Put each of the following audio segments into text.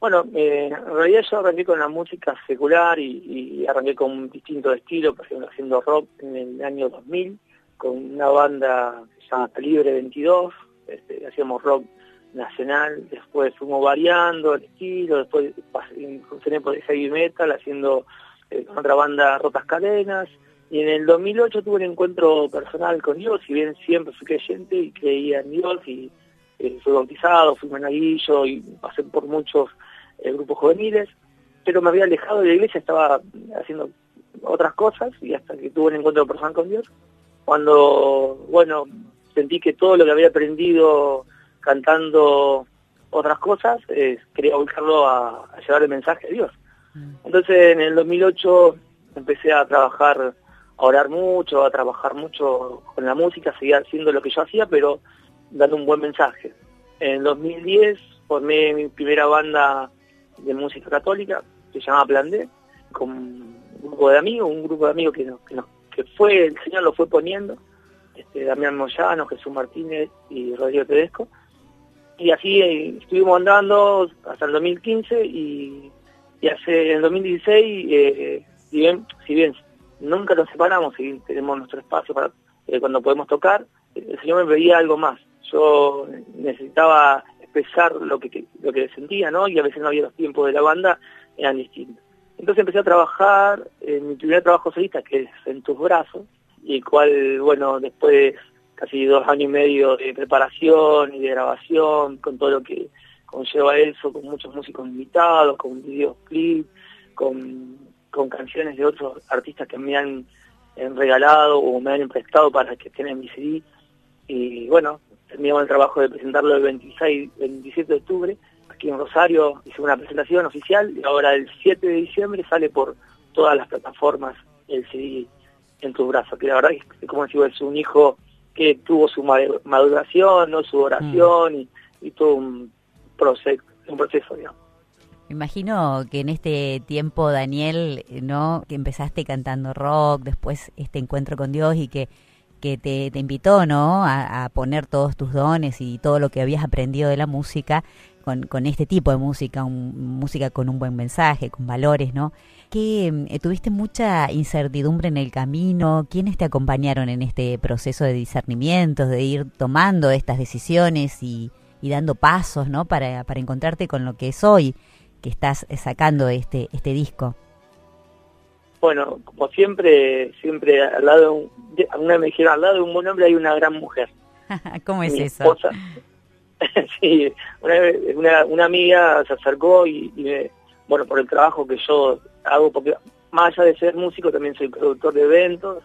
Bueno, eh, en realidad yo arranqué con la música secular y, arranqué con un distinto estilo, por ejemplo, haciendo rock en el año 2000, con una banda que se llama Calibre 22, este, hacíamos rock nacional, después fuimos variando el estilo, después incursioné por heavy metal, haciendo eh, con otra banda Rotas Cadenas, y en el 2008 tuve un encuentro personal con Dios, si bien siempre fui creyente y creía en Dios, y eh, fui bautizado, fui monaguillo y pasé por muchos eh, grupos juveniles, pero me había alejado de la iglesia, estaba haciendo otras cosas, y hasta que tuve un encuentro personal con Dios, cuando, bueno, sentí que todo lo que había aprendido cantando otras cosas, eh, quería buscarlo a, llevar el mensaje a Dios. Mm. Entonces en el 2008 empecé a trabajar, a orar mucho, a trabajar mucho con la música, seguía haciendo lo que yo hacía, pero dando un buen mensaje. En el 2010 formé mi primera banda de música católica, que se llamaba Plan D, con un grupo de amigos, un grupo de amigos que, que, que fue, el Señor lo fue poniendo, este, Damián Moyano, Jesús Martínez y Rodrigo Tedesco. Y así eh, estuvimos andando hasta el 2015 y, y hace el 2016, eh, si, bien, si bien nunca nos separamos y tenemos nuestro espacio para eh, cuando podemos tocar, el Señor me pedía algo más. Yo necesitaba expresar lo que, lo que sentía, ¿no? Y a veces no había los tiempos de la banda, eran distintos. Entonces empecé a trabajar en mi primer trabajo solista, que es En tus brazos, y el cual, bueno, después casi dos años y medio de preparación y de grabación, con todo lo que conlleva eso, con muchos músicos invitados, con videoclips, con, con canciones de otros artistas que me han, regalado o me han prestado para que estén en mi CD. Y bueno, terminamos el trabajo de presentarlo el 26, 27 de octubre, aquí en Rosario, hice una presentación oficial y ahora el 7 de diciembre sale por todas las plataformas el CD en tus brazos, que la verdad es como decía, es un hijo que tuvo su maduración, ¿no? su oración mm. y, todo un proceso, un proceso, digamos. Me imagino que en este tiempo, Daniel, ¿no? Que empezaste cantando rock, después este encuentro con Dios y que, que te, te invitó, ¿no? A, a, poner todos tus dones y todo lo que habías aprendido de la música con, con este tipo de música, música con un buen mensaje, con valores, ¿no? que eh, tuviste mucha incertidumbre en el camino. ¿Quiénes te acompañaron en este proceso de discernimiento, de ir tomando estas decisiones y, dando pasos, ¿no? Para, para encontrarte con lo que es hoy, que estás sacando este este disco. Bueno, como siempre, siempre al lado, de un, me dijeron, al lado de un buen hombre hay una gran mujer. ¿Cómo es eso? sí, una, una, amiga se acercó y, y me, bueno, por el trabajo que yo hago, porque más allá de ser músico, también soy productor de eventos,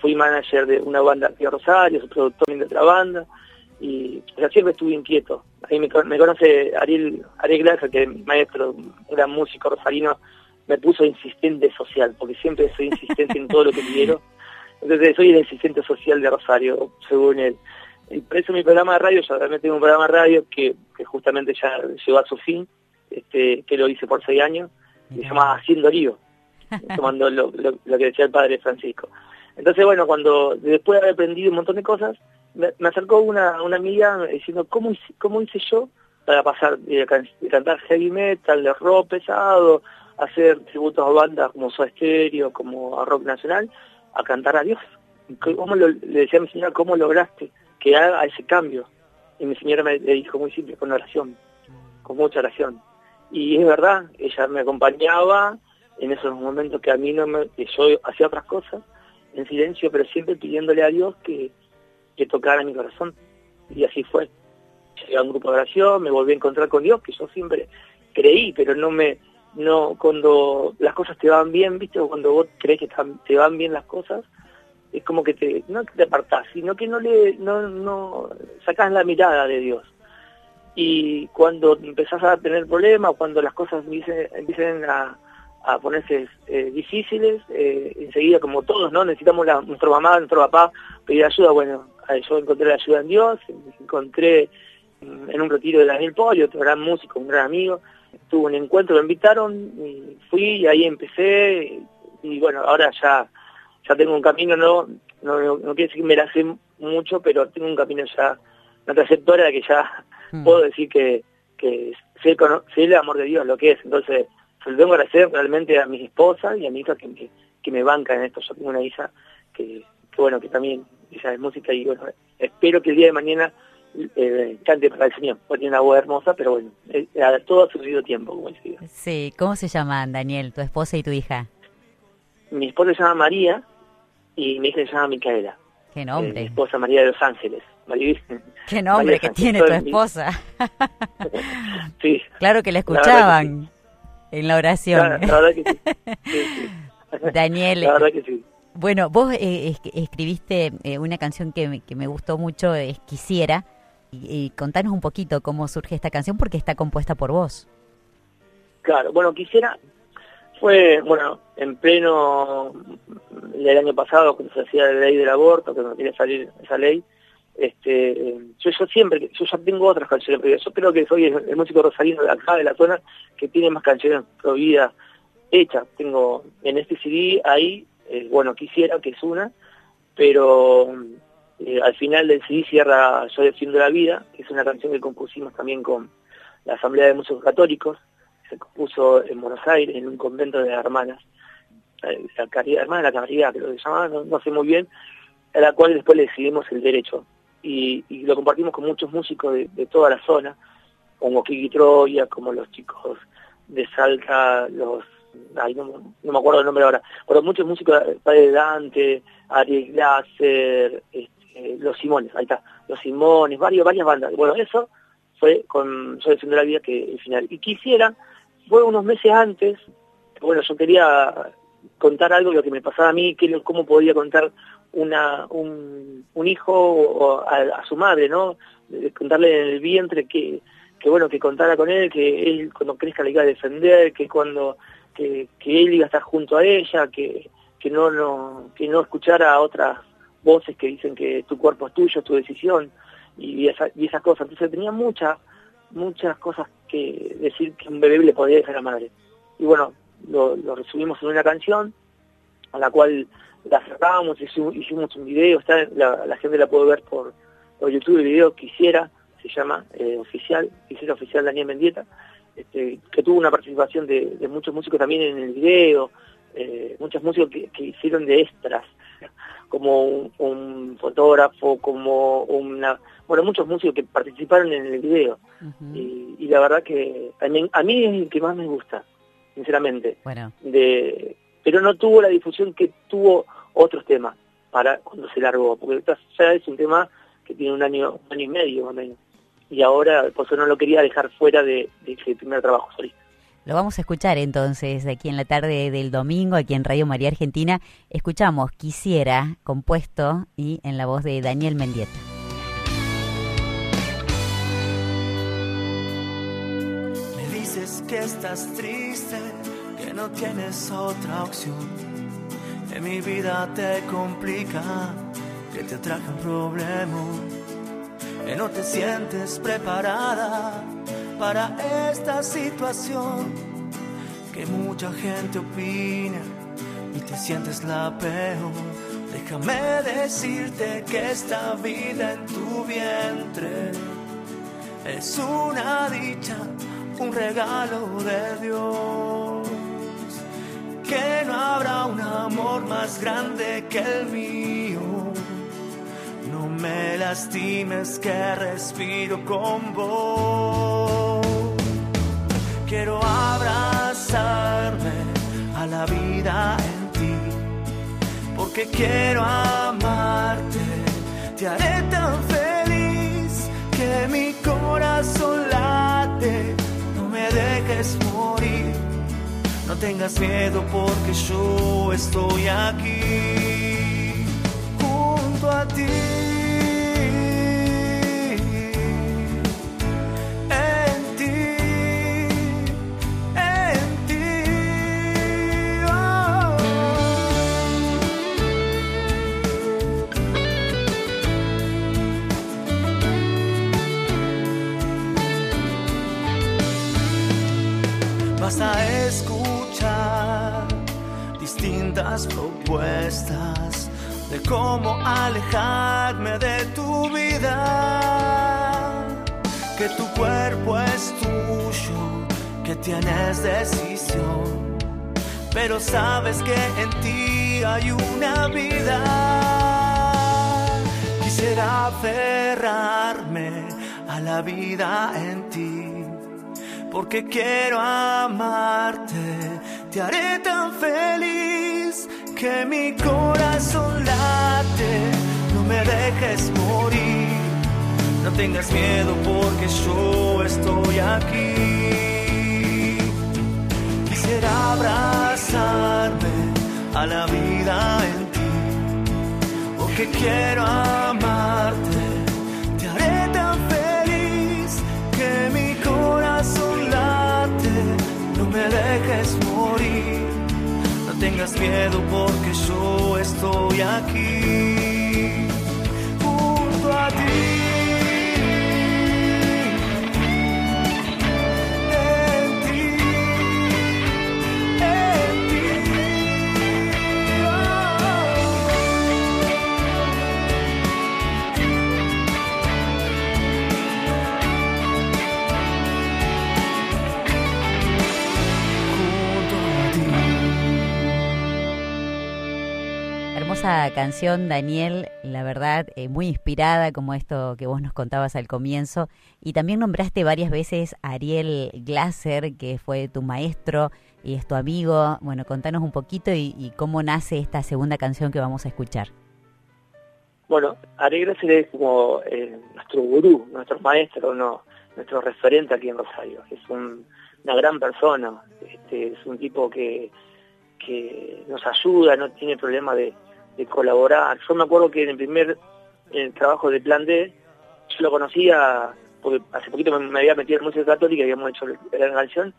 fui manager de una banda aquí a Rosario, soy productor de otra banda, y siempre estuve inquieto. Ahí me, conoce Ariel, Ariel Glaser, que es maestro, un gran músico rosarino, me puso insistente social, porque siempre soy insistente en todo lo que quiero. Entonces soy el insistente social de Rosario, según él. Y por eso mi programa de radio, yo también tengo un programa de radio que, que justamente ya llegó a su fin, este, que lo hice por seis años, y se llama Haciendo Lío, tomando lo, que decía el padre Francisco. Entonces, bueno, cuando después de haber aprendido un montón de cosas, me, acercó una, una amiga diciendo, ¿cómo hice, ¿cómo hice yo para pasar de, cantar heavy metal, de rock pesado, hacer tributos a bandas como Soda Stereo, como a rock nacional, a cantar a Dios? ¿Cómo le decía a mi señora, ¿cómo lograste que haga ese cambio? Y mi señora me dijo muy simple, con oración, con mucha oración. Y es verdad, ella me acompañaba en esos momentos que a mí no me, que yo hacía otras cosas, en silencio, pero siempre pidiéndole a Dios que, que tocara mi corazón. Y así fue. Llegué a un grupo de oración, me volví a encontrar con Dios, que yo siempre creí, pero no me, no, cuando las cosas te van bien, viste, o cuando vos crees que te van bien las cosas, es como que te, no que te apartás, sino que no le, no, no, sacás la mirada de Dios. Y cuando empezás a tener problemas, cuando las cosas empiecen, a, ponerse eh, difíciles, eh, enseguida como todos, ¿no? Necesitamos la, nuestra mamá, nuestro papá pedir ayuda, bueno, yo encontré la ayuda en Dios, encontré en un retiro de Daniel Polio, otro gran músico, un gran amigo, tuve un encuentro, me invitaron, y fui y ahí empecé, y bueno, ahora ya ya tengo un camino, no no, no, quiere decir que me la mucho, pero tengo un camino ya, una trayectoria que ya Mm. puedo decir que, que sé, sé el amor de Dios lo que es. Entonces, se lo tengo que agradecer realmente a mi esposa y a mi hija que me, que me bancan en esto. Yo tengo una hija que, bueno, que también ella es música y bueno, espero que el día de mañana eh, cante para el Señor. Tiene una voz hermosa, pero bueno, eh, todo a su debido tiempo, como decía. Sí, ¿cómo se llaman, Daniel, tu esposa y tu hija? Mi esposa se llama María y mi hija se llama Micaela. ¿Qué nombre? mi esposa María de los Ángeles. ¿Qué nombre que tiene tu esposa? sí. Claro que la escuchaban en la oración. La, verdad que sí. Daniel. La verdad que sí. Bueno, vos eh, escribiste eh, una canción que me, que me gustó mucho, es Quisiera, y, contanos un poquito cómo surge esta canción, porque está compuesta por vos. Claro, bueno, Quisiera fue, bueno, en pleno el año pasado, cuando se hacía la ley del aborto, que no quería salir esa ley, este, yo, yo siempre, yo ya tengo otras canciones, pero yo creo que soy el, músico rosarino de acá, de la zona, que tiene más canciones prohibidas hechas. Tengo en este CD ahí, eh, bueno, quisiera que es una, pero eh, al final del CD cierra Yo defiendo la vida, que es una canción que compusimos también con la Asamblea de Músicos Católicos, se compuso en Buenos Aires, en un convento de hermanas, eh, la caridad, hermana de la caridad, creo que se llama, no, sé muy bien, a la cual después le decidimos el derecho. Y, lo compartimos con muchos músicos de, toda la zona, como Kiki Troya, como los chicos de Salta, los no, me acuerdo el nombre ahora, pero muchos músicos, Padre Dante, Ariel Glaser, este, Los Simones, ahí está, Los Simones, varios, varias bandas. Bueno, eso fue con Yo Defiendo la Vida que el final. Y quisiera, fue unos meses antes, bueno, yo quería contar algo de lo que me pasaba a mí, que, cómo podía contar una, un, un hijo a, su madre, ¿no? contarle en el vientre que, que, bueno, que contara con él, que él cuando crezca le iba a defender, que cuando, que, que él iba a estar junto a ella, que, que no, no, que no escuchara a otras voces que dicen que tu cuerpo es tuyo, es tu decisión, y, esa, y esas cosas. Entonces tenía muchas, muchas cosas que decir que un bebé le podía dejar a la madre. Y bueno, lo, resumimos en una canción, a la cual la sacábamos, hicimos, un video, la, gente la puede ver por, por YouTube, el video Quisiera, se llama, eh, oficial, Quisiera Oficial Daniel Mendieta, este, que tuvo una participación de, muchos músicos también en el video, eh, muchos músicos que, hicieron de extras, como un, fotógrafo, como una... Bueno, muchos músicos que participaron en el video. y, la verdad que a mí, a mí es el que más me gusta, sinceramente. Bueno. De, pero no tuvo la difusión que tuvo otros temas para cuando se largó, porque ya es un tema que tiene un año, un año y medio y ahora por eso no lo quería dejar fuera de, ese primer trabajo solista. Lo vamos a escuchar entonces aquí en la tarde del domingo, aquí en Radio María Argentina. Escuchamos Quisiera, compuesto y en la voz de Daniel Mendieta. Me dices que estás triste que no tienes otra opción. En mi vida te complica, que te traje un problema, que no te sientes preparada para esta situación, que mucha gente opina y te sientes la peor. Déjame decirte que esta vida en tu vientre es una dicha, un regalo de Dios que no habrá un amor más grande que el mío. No me lastimes que respiro con vos. Quiero abrazarme a la vida en ti, porque quiero amarte. Te haré tan feliz que mi corazón late. No me dejes morir no tengas miedo porque yo estoy aquí junto a ti. Propuestas de cómo alejarme de tu vida. Que tu cuerpo es tu orgullo que tienes decisión, pero sabes que en ti hay una vida. Quisiera aferrarme a la vida en ti, porque quiero amarte, te haré tan feliz que mi corazón late, no me dejes morir, no tengas miedo porque yo estoy aquí. Quisiera abrazarme a la vida en ti, porque quiero amarte, te haré tan feliz que mi corazón late, no me dejes morir tengas miedo porque yo estoy aquí junto a ti. Hermosa canción, Daniel, la verdad, eh, muy inspirada como esto que vos nos contabas al comienzo. Y también nombraste varias veces a Ariel Glasser, que fue tu maestro y es tu amigo. Bueno, contanos un poquito y, cómo nace esta segunda canción que vamos a escuchar. Bueno, Ariel Glasser es como eh, nuestro gurú, nuestro maestro, nuestro referente aquí en Rosario. Es un- una gran persona, este, es un tipo que, que nos ayuda, no tiene problema de, de colaborar. Yo me acuerdo que en el primer en el trabajo de Plan D, yo lo conocía porque hace poquito me, me había metido en música católica, habíamos hecho la canción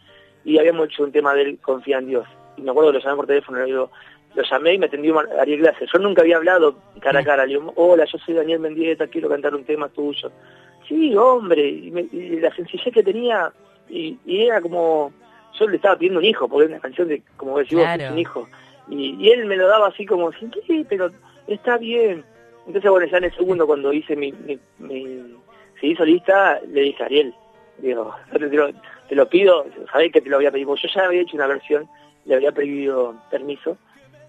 y habíamos hecho un tema de él, Confía en Dios. Y me acuerdo que lo llamé por teléfono, le digo, lo llamé y me atendió Ariel Glasser. Yo nunca había hablado cara a cara. Le digo, hola, yo soy Daniel Mendieta, quiero cantar un tema tuyo. Sí, hombre, y, me- y la sencillez que tenía, y, y era como, yo le estaba pidiendo un hijo, porque es una canción de, como decís vos, Claro. un hijo. Y, y él me lo daba así como, sí, sí, pero está bien. Entonces, bueno, ya en el segundo, cuando hice mi, mi, mi seguí solista, le dije a Ariel, digo, te, lo, te lo pido, sabés que te lo había pedido, yo ya había hecho una versión, le había pedido permiso,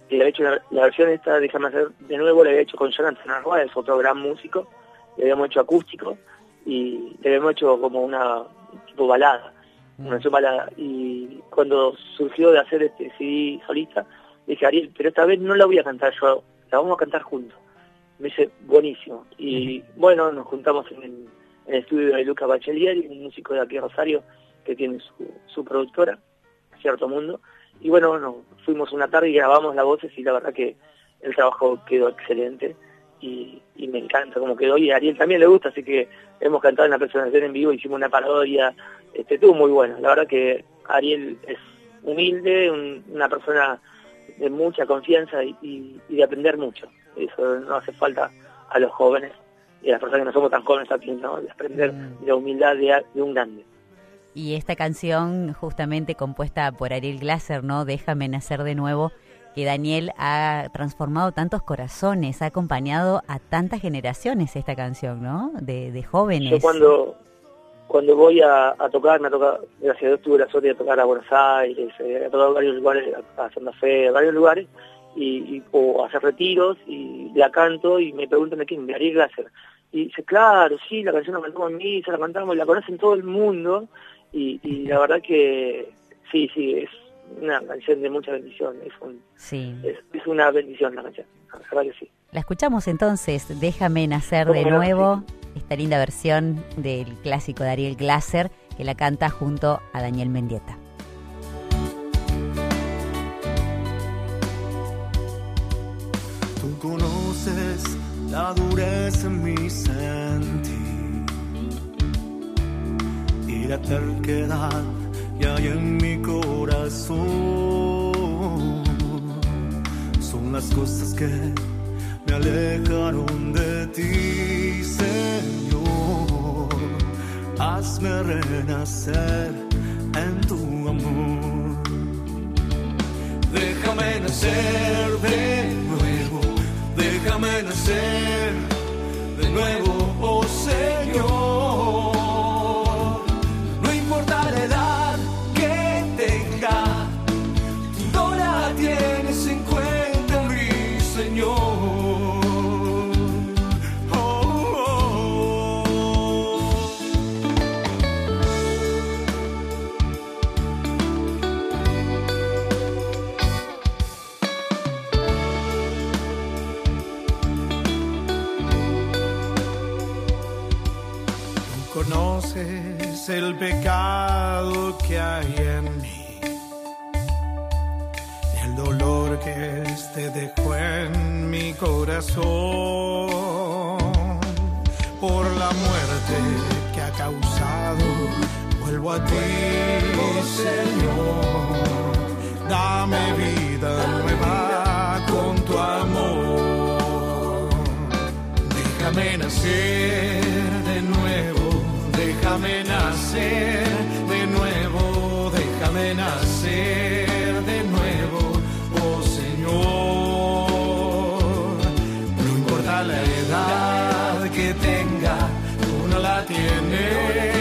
y le había hecho una- la versión esta, déjame hacer de nuevo, la había hecho con Jonathan Narváez, otro gran músico, le habíamos hecho acústico, y le habíamos hecho como una tipo balada, una versión balada, y cuando surgió de hacer este CD solista, le dije, Ariel, pero esta vez no la voy a cantar yo, la vamos a cantar juntos. Me dice, buenísimo. Y bueno, nos juntamos en el, en el estudio de Luca Bachelier, un músico de aquí Rosario, que tiene su, su productora, Cierto Mundo. Y bueno, nos fuimos una tarde y grabamos las voces y la verdad que el trabajo quedó excelente y, y me encanta cómo quedó. Y a Ariel también le gusta, así que hemos cantado en la presentación en vivo, hicimos una parodia, este, estuvo muy bueno. La verdad que Ariel es humilde, un- una persona de mucha confianza y, y- y de aprender mucho. Eso no hace falta a los jóvenes y a las personas que no somos tan jóvenes aquí, ¿no? De aprender Mm. de la humildad de, de un grande. Y esta canción, justamente compuesta por Ariel Glasser, ¿no? Déjame nacer de nuevo, que Daniel ha transformado tantos corazones, ha acompañado a tantas generaciones esta canción, ¿no? De, de jóvenes. Yo cuando cuando voy a, a tocar, me ha tocado, gracias a Dios tuve la suerte de tocar a Buenos Aires, eh, he tocado a varios lugares, a, a Santa Fe, a varios lugares, y, y- o hacer retiros, y la canto, y me preguntan de quién, de Ariel Glasser. Y dice, claro, sí, la canción la cantamos en misa, la cantamos, y la conocen todo el mundo, y, y la verdad que sí, sí, es una canción de mucha bendición, es, un, Sí. es, es una bendición la canción, verdad que sí. La escuchamos entonces, Déjame nacer de nuevo, esta linda versión del clásico de Ariel Glasser, que la canta junto a Daniel Mendieta. Tú conoces la dureza en mi sentir y la terquedad que hay en mi corazón. Son las cosas que me alejaron de ti, Señor. Hazme renacer en tu amor. Déjame nacer de nuevo, déjame nacer de nuevo, oh Señor. Conoces el pecado que hay en mí, el dolor que este dejó en mi corazón por la muerte que ha causado. Vuelvo a ti, Señor, dame vida nueva con tu amor. Déjame nacer déjame nacer de nuevo, déjame nacer de nuevo, oh Señor. No importa la edad que tenga, tú no la tienes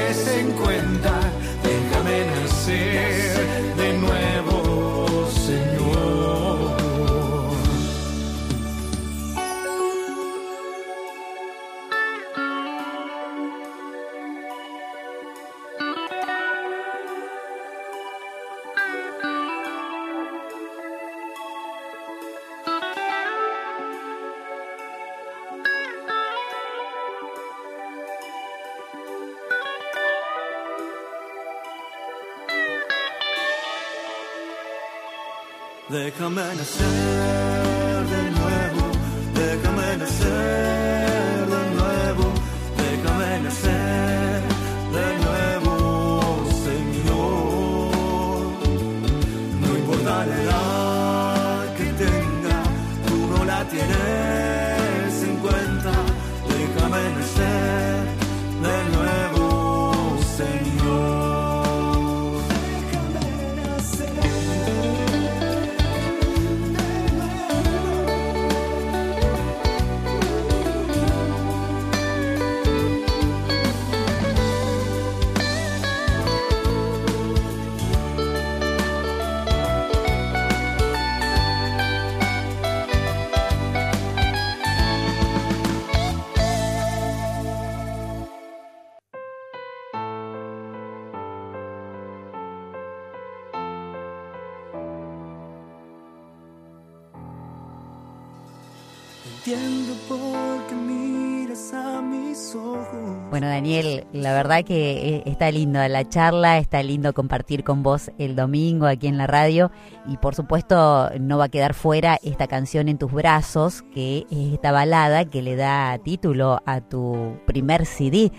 Bueno, Daniel, la verdad que eh, está lindo la charla, está lindo compartir con vos el domingo aquí en la radio y por supuesto no va a quedar fuera esta canción en tus brazos, que es esta balada que le da título a tu primer CD.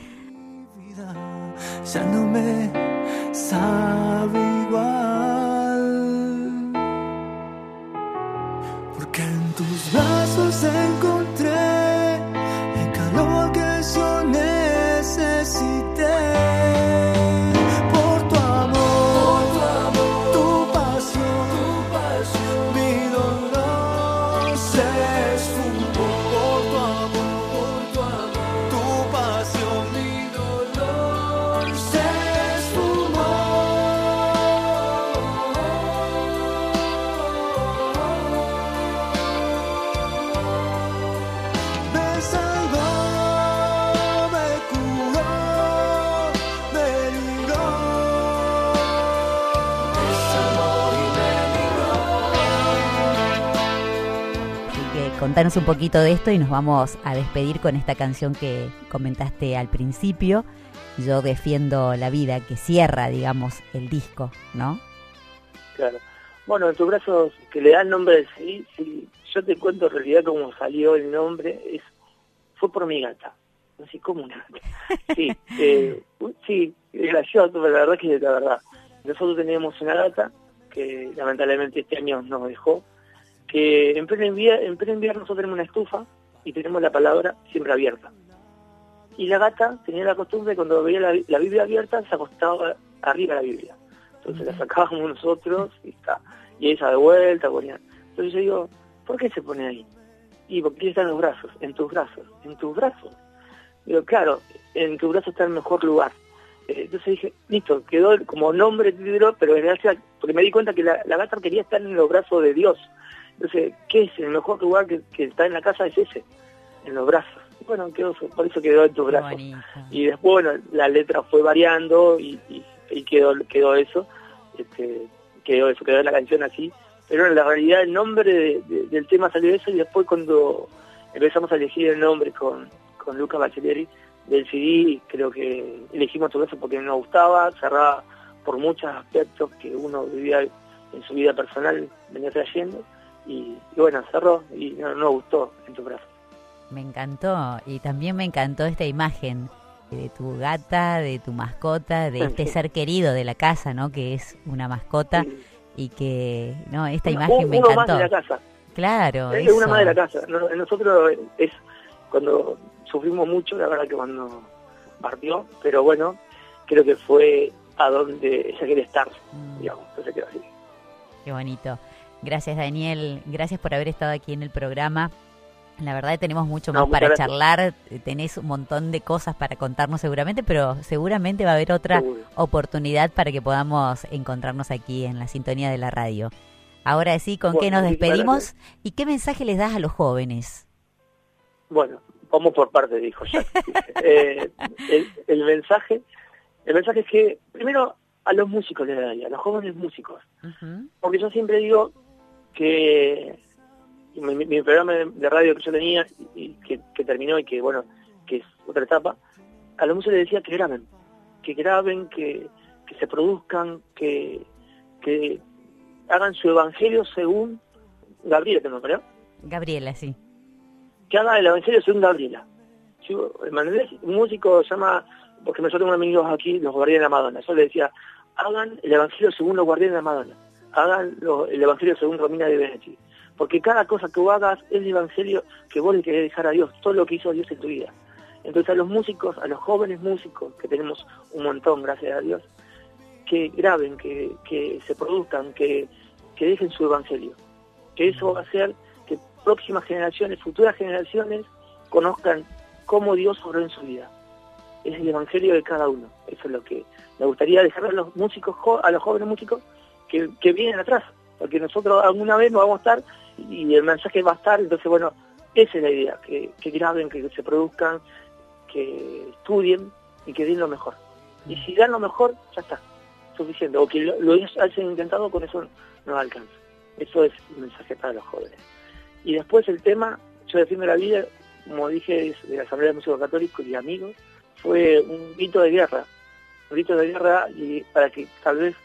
ya no me sabe igual. Porque en tus brazos encontré contanos un poquito de esto y nos vamos a despedir con esta canción que comentaste al principio. Yo defiendo la vida, que cierra, digamos, el disco, ¿no? Claro. Bueno, en tus brazos que le dan nombre al CD, si yo te cuento en realidad cómo salió el nombre, es fue por mi gata. No sé cómo una gata. Sí, eh, sí, gracioso, pero la verdad es que es la verdad. Nosotros teníamos una gata que lamentablemente este año nos dejó, que en pleno invierno, en pleno invierno nosotros tenemos una estufa y tenemos la palabra siempre abierta. Y la gata tenía la costumbre cuando veía la, la Biblia abierta se acostaba arriba de la Biblia. Entonces la sacábamos nosotros y está. Y ella de vuelta ponía. Entonces yo digo, ¿por qué se pone ahí? Y porque está en los brazos, en tus brazos, en tus brazos. Digo, claro, en tu brazo está el mejor lugar. Eh, entonces dije, listo, quedó como nombre título, pero gracias, porque me di cuenta que la, la gata quería estar en los brazos de Dios. Entonces, ¿qué es el mejor lugar que, que está en la casa? Es ese, en los brazos. Bueno, quedó, por eso quedó en tus brazos. bonito. Y después, bueno, la letra fue variando y, y, y quedó, quedó eso, este, quedó eso, quedó la canción así. Pero en la realidad el nombre de- de- del tema salió eso y después cuando empezamos a elegir el nombre con, con Luca Bachelieri, del CD, creo que elegimos todo eso porque nos gustaba, cerraba por muchos aspectos que uno vivía en su vida personal, venía trayendo, y, bueno, cerró y no, nos gustó en tu brazo. Me encantó, y también me encantó esta imagen de tu gata, de tu mascota, de este ser querido de la casa, ¿no? Que es una mascota y que, no, esta imagen me encantó. Más de la casa. Claro, es una más de la casa. Nosotros es cuando sufrimos mucho, la verdad que cuando partió, pero bueno, creo que fue a donde ella quiere estar, mm. digamos, entonces quedó así. Qué bonito. Gracias Daniel, gracias por haber estado aquí en el programa. La verdad tenemos mucho más para charlar, tenés un montón de cosas para contarnos seguramente, pero seguramente va a haber otra oportunidad para que podamos encontrarnos aquí en la sintonía de la radio. Ahora sí, ¿con qué nos despedimos y qué mensaje les das a los jóvenes? Bueno, vamos por parte, dijo ya. Eh, el, mensaje, el mensaje es que primero a los músicos les daría, a los jóvenes músicos, porque yo siempre digo que mi, programa de, radio que yo tenía y que, terminó y que bueno, que es otra etapa, a los músicos les decía que graben, que graben, que, que se produzcan, que, que hagan su evangelio según Gabriela, ¿te creo? Gabriela, sí. Que haga el evangelio según Gabriela. Un músico se llama, porque nosotros tengo amigos aquí, los guardianes de la Madonna. Yo le decía, hagan el evangelio según los guardianes de la Madonna. Hagan el evangelio según Romina de Benetti. Porque cada cosa que vos hagas es el evangelio que vos le querés dejar a Dios, todo lo que hizo Dios en tu vida. Entonces a los músicos, a los jóvenes músicos, que tenemos un montón, gracias a Dios, que graben, que, que se produzcan, que, que dejen su evangelio. Que eso va a hacer que próximas generaciones, futuras generaciones, conozcan cómo Dios obró en su vida. Es el evangelio de cada uno. Eso es lo que me gustaría dejar a los músicos, a los jóvenes músicos que, vienen atrás, porque nosotros alguna vez nos vamos a estar y el mensaje va a estar, entonces bueno, esa es la idea, que, que graben, que se produzcan, que estudien y que den lo mejor. Y si dan lo mejor, ya está suficiente, o que lo, hayan intentado, con eso no alcanza. Eso es un mensaje para los jóvenes. Y después el tema, yo defiendo la vida, como dije, de la Asamblea de Músicos Católicos y amigos, fue un grito de guerra, un grito de guerra y para que tal vez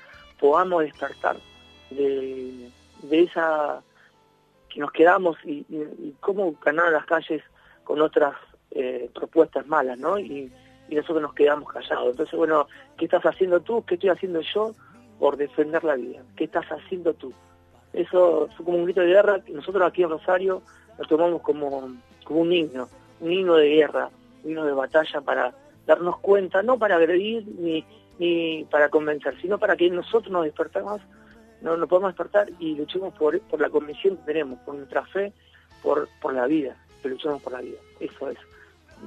podamos despertar de, esa que nos quedamos y, cómo ganar las calles con otras eh, propuestas malas, ¿no? Y, nosotros nos quedamos callados. Entonces, bueno, ¿qué estás haciendo tú? ¿Qué estoy haciendo yo por defender la vida? ¿Qué estás haciendo tú? Eso fue como un grito de guerra que nosotros aquí en Rosario lo tomamos como, como un himno, un himno de guerra, un himno de batalla para darnos cuenta, no para agredir ni, ni para convencer, sino para que nosotros nos despertamos, no nos podamos despertar y luchemos por, por la convicción que tenemos, por nuestra fe, por, por la vida, que luchemos por la vida. Eso es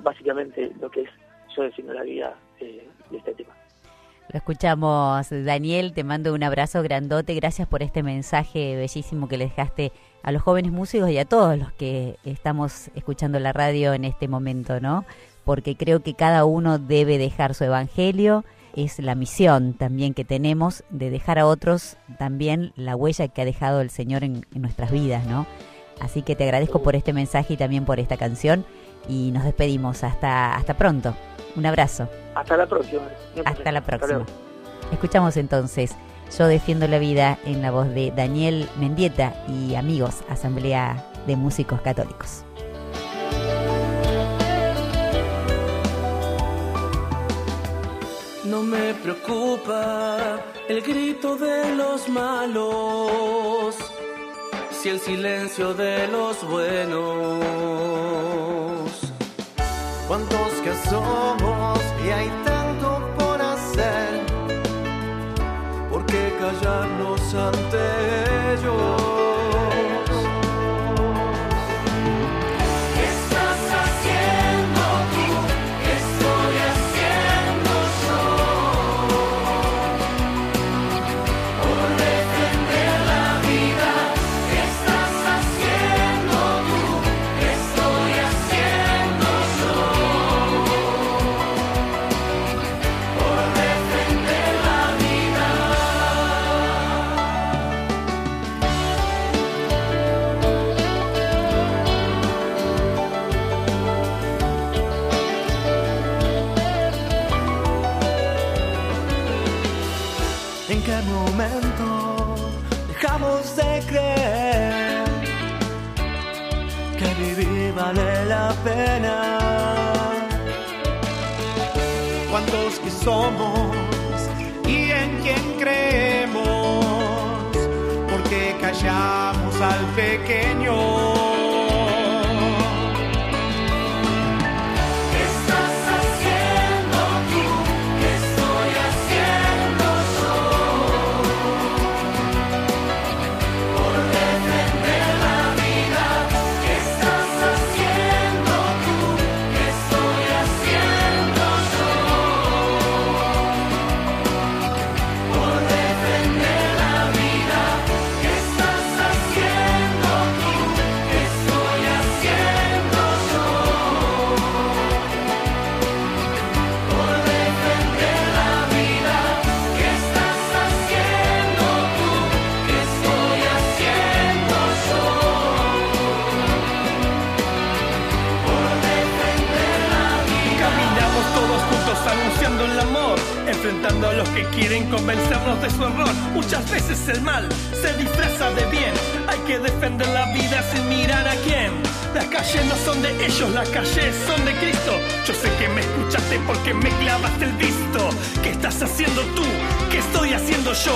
básicamente lo que es yo defiendo la vida eh, de este tema. Lo escuchamos, Daniel, te mando un abrazo grandote, gracias por este mensaje bellísimo que le dejaste a los jóvenes músicos y a todos los que estamos escuchando la radio en este momento, ¿no? Porque creo que cada uno debe dejar su evangelio, es la misión también que tenemos de dejar a otros también la huella que ha dejado el Señor en, en nuestras vidas, ¿no? Así que te agradezco por este mensaje y también por esta canción y nos despedimos hasta, hasta pronto. Un abrazo. Hasta la próxima. Hasta la próxima. Escuchamos entonces Yo defiendo la vida en la voz de Daniel Mendieta y amigos, Asamblea de Músicos Católicos. No me preocupa el grito de los malos, si el silencio de los buenos cuántos que somos y hay tanto por hacer. ¿Por qué callarnos ante ellos? Ellos la calle son de Cristo. Yo sé que me escuchaste porque me clavaste el visto. ¿Qué estás haciendo tú? ¿Qué estoy haciendo yo?